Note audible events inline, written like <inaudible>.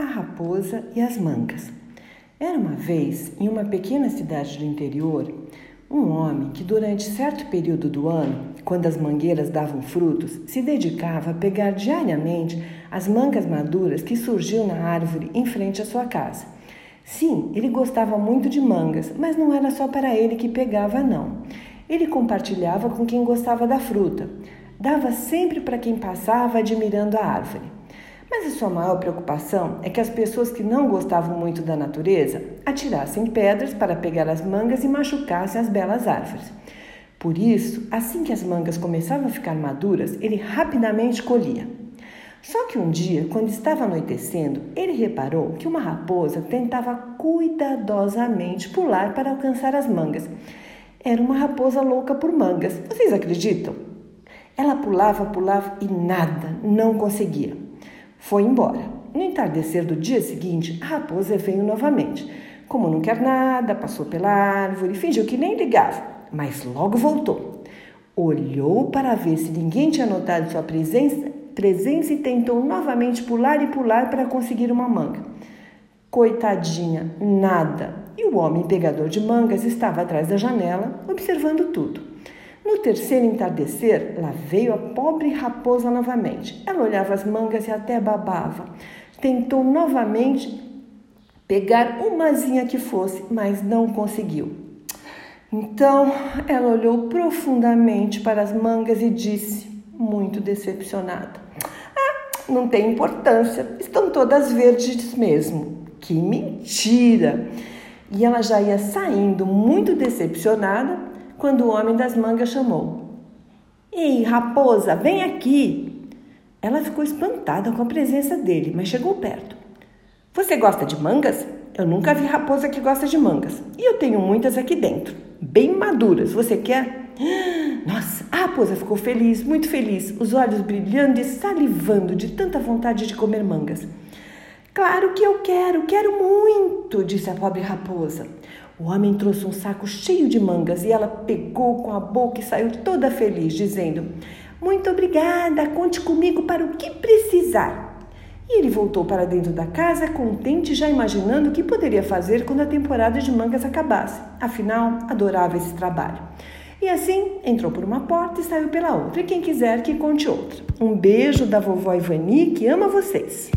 A Raposa e as Mangas. Era uma vez, em uma pequena cidade do interior, um homem que, durante certo período do ano, quando as mangueiras davam frutos, se dedicava a pegar diariamente as mangas maduras que surgiam na árvore em frente à sua casa. Sim, ele gostava muito de mangas, mas não era só para ele que pegava, não. Ele compartilhava com quem gostava da fruta. Dava sempre para quem passava admirando a árvore. Mas a sua maior preocupação é que as pessoas que não gostavam muito da natureza atirassem pedras para pegar as mangas e machucassem as belas árvores. Por isso, assim que as mangas começavam a ficar maduras, ele rapidamente colhia. Só que um dia, quando estava anoitecendo, ele reparou que uma raposa tentava cuidadosamente pular para alcançar as mangas. Era uma raposa louca por mangas. Vocês acreditam? Ela pulava, pulava e nada, não conseguia. Foi embora. No entardecer do dia seguinte, a raposa veio novamente. Como não quer nada, passou pela árvore, fingiu que nem ligava, mas logo voltou. Olhou para ver se ninguém tinha notado sua presença, presença e tentou novamente pular e pular para conseguir uma manga. Coitadinha, nada. E o homem pegador de mangas estava atrás da janela, observando tudo. No terceiro entardecer, lá veio a pobre raposa novamente. Ela olhava as mangas e até babava. Tentou novamente pegar umazinha que fosse, mas não conseguiu. Então ela olhou profundamente para as mangas e disse, muito decepcionada: Ah, não tem importância, estão todas verdes mesmo. Que mentira! E ela já ia saindo muito decepcionada quando o homem das mangas chamou: Ei, raposa, vem aqui! Ela ficou espantada com a presença dele, mas chegou perto. Você gosta de mangas? Eu nunca vi raposa que gosta de mangas. E eu tenho muitas aqui dentro, bem maduras. Você quer? <gasps> Nossa, a raposa ficou feliz, muito feliz, os olhos brilhando e salivando de tanta vontade de comer mangas. Claro que eu quero, quero muito, disse a pobre raposa. O homem trouxe um saco cheio de mangas e ela pegou com a boca e saiu toda feliz, dizendo: Muito obrigada, conte comigo para o que precisar. E ele voltou para dentro da casa, contente, já imaginando o que poderia fazer quando a temporada de mangas acabasse. Afinal, adorava esse trabalho. E assim entrou por uma porta e saiu pela outra. E quem quiser que conte outra. Um beijo da vovó Ivani, que ama vocês.